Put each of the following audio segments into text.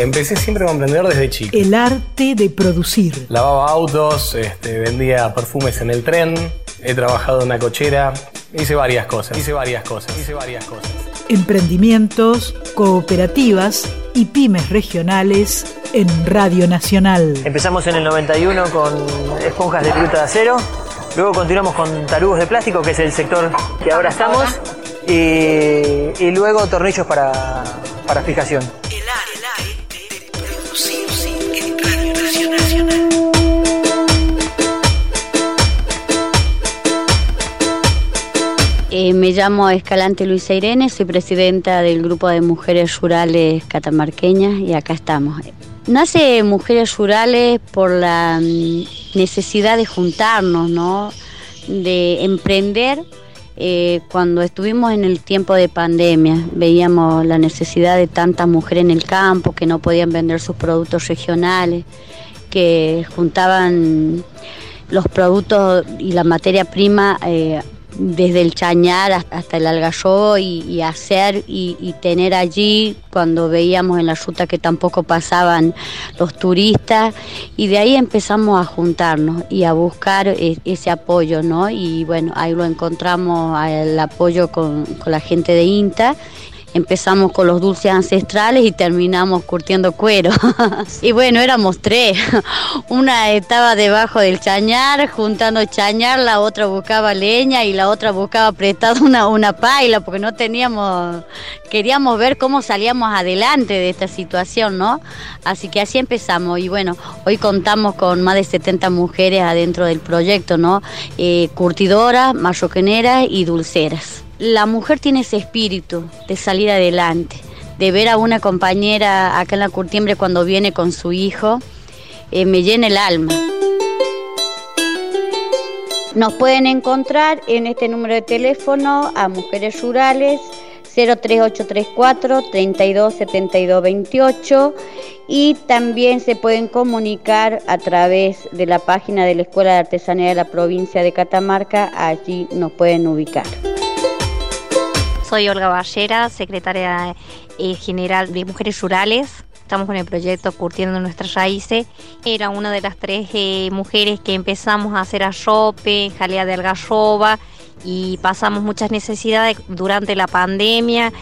Empecé siempre a emprender desde chico. El arte de producir. Lavaba autos, este, vendía perfumes en el tren, he trabajado en una cochera, hice varias cosas, hice varias cosas, hice varias cosas. Emprendimientos, cooperativas y pymes regionales en Radio Nacional. Empezamos en el 91 con esponjas de fruta de acero, luego continuamos con tarugos de plástico, que es el sector que ahora estamos, y, y luego tornillos para, para fijación. Eh, me llamo Escalante Luisa Irene, soy presidenta del grupo de mujeres rurales catamarqueñas y acá estamos. Nace Mujeres Rurales por la mm, necesidad de juntarnos, ¿no? de emprender. Eh, cuando estuvimos en el tiempo de pandemia, veíamos la necesidad de tantas mujeres en el campo que no podían vender sus productos regionales, que juntaban los productos y la materia prima eh, desde el chañar hasta- el algarrobo y, hacer y, tener allí cuando veíamos en la ruta que tampoco pasaban los turistas y de ahí empezamos a juntarnos y a buscar e- ese apoyo, ¿no? Y bueno, ahí lo encontramos el apoyo con la gente de INTA. Empezamos con los dulces ancestrales y terminamos curtiendo cuero. y bueno, éramos tres. Una estaba debajo del chañar, juntando chañar, la otra buscaba leña y la otra buscaba prestado una, una paila, porque no teníamos, queríamos ver cómo salíamos adelante de esta situación, ¿no? Así que así empezamos. Y bueno, hoy contamos con más de 70 mujeres adentro del proyecto, ¿no? Eh, curtidoras, marroquineras y dulceras. La mujer tiene ese espíritu de salir adelante, de ver a una compañera acá en la curtiembre cuando viene con su hijo, eh, me llena el alma. Nos pueden encontrar en este número de teléfono a Mujeres Rurales 03834 327228 y también se pueden comunicar a través de la página de la Escuela de Artesanía de la provincia de Catamarca, allí nos pueden ubicar. Soy Olga Ballera, secretaria eh, general de Mujeres Rurales. Estamos con el proyecto Curtiendo Nuestras Raíces. Era una de las tres eh, mujeres que empezamos a hacer arrope, jalea de algarroba y pasamos muchas necesidades durante la pandemia,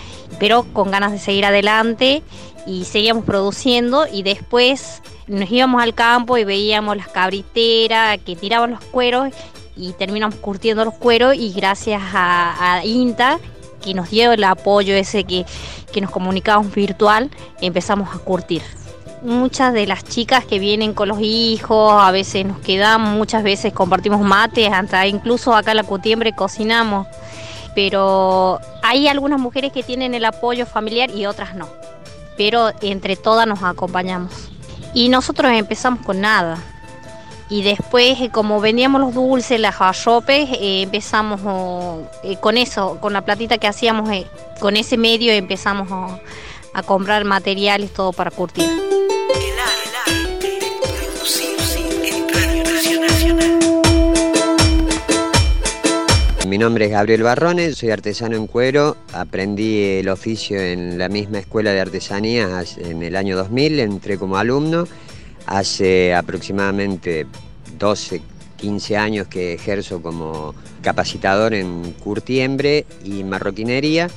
pero con ganas de seguir adelante y seguíamos produciendo y después nos íbamos al campo y veíamos las cabriteras que tiraban los cueros y terminamos curtiendo los cueros y gracias a, a INTA que nos dio el apoyo ese que, que nos comunicábamos virtual, empezamos a curtir. Muchas de las chicas que vienen con los hijos, a veces nos quedamos, muchas veces compartimos mates, hasta incluso acá en la Cutiembre cocinamos, pero hay algunas mujeres que tienen el apoyo familiar y otras no, pero entre todas nos acompañamos. Y nosotros empezamos con nada, y después, eh, como vendíamos los dulces, las jarropes, eh, empezamos eh, con eso, con la platita que hacíamos, con ese medio empezamos a comprar materiales, todo para curtir. Mi nombre es Gabriel Barrones, soy artesano en cuero. Aprendí el oficio en la misma escuela de artesanías en el año 2000, entré como alumno. Hace aproximadamente 12, 15 años que ejerzo como capacitador en curtiembre y marroquinería.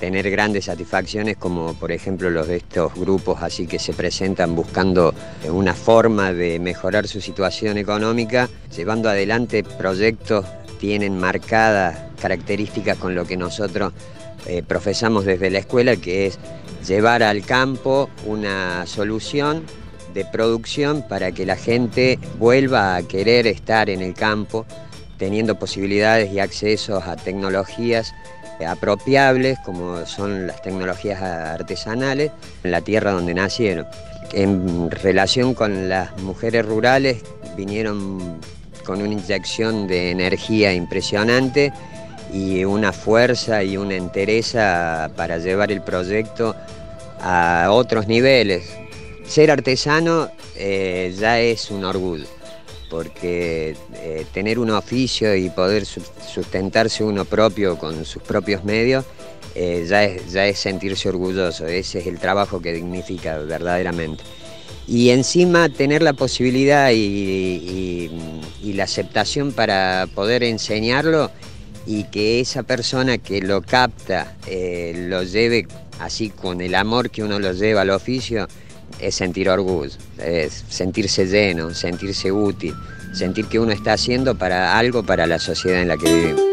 Tener grandes satisfacciones como por ejemplo los de estos grupos así que se presentan buscando una forma de mejorar su situación económica, llevando adelante proyectos tienen marcadas características con lo que nosotros eh, profesamos desde la escuela, que es llevar al campo una solución de producción para que la gente vuelva a querer estar en el campo, teniendo posibilidades y accesos a tecnologías apropiables, como son las tecnologías artesanales, en la tierra donde nacieron. En relación con las mujeres rurales, vinieron con una inyección de energía impresionante y una fuerza y una entereza para llevar el proyecto a otros niveles. Ser artesano eh, ya es un orgullo, porque eh, tener un oficio y poder su- sustentarse uno propio con sus propios medios eh, ya, es, ya es sentirse orgulloso, ese es el trabajo que dignifica verdaderamente. Y encima tener la posibilidad y, y- la aceptación para poder enseñarlo y que esa persona que lo capta lo lleve así con el amor que uno lo lleva al oficio, es sentir orgullo, es sentirse lleno, sentirse útil, sentir que uno está haciendo para algo para la sociedad en la que vivimos.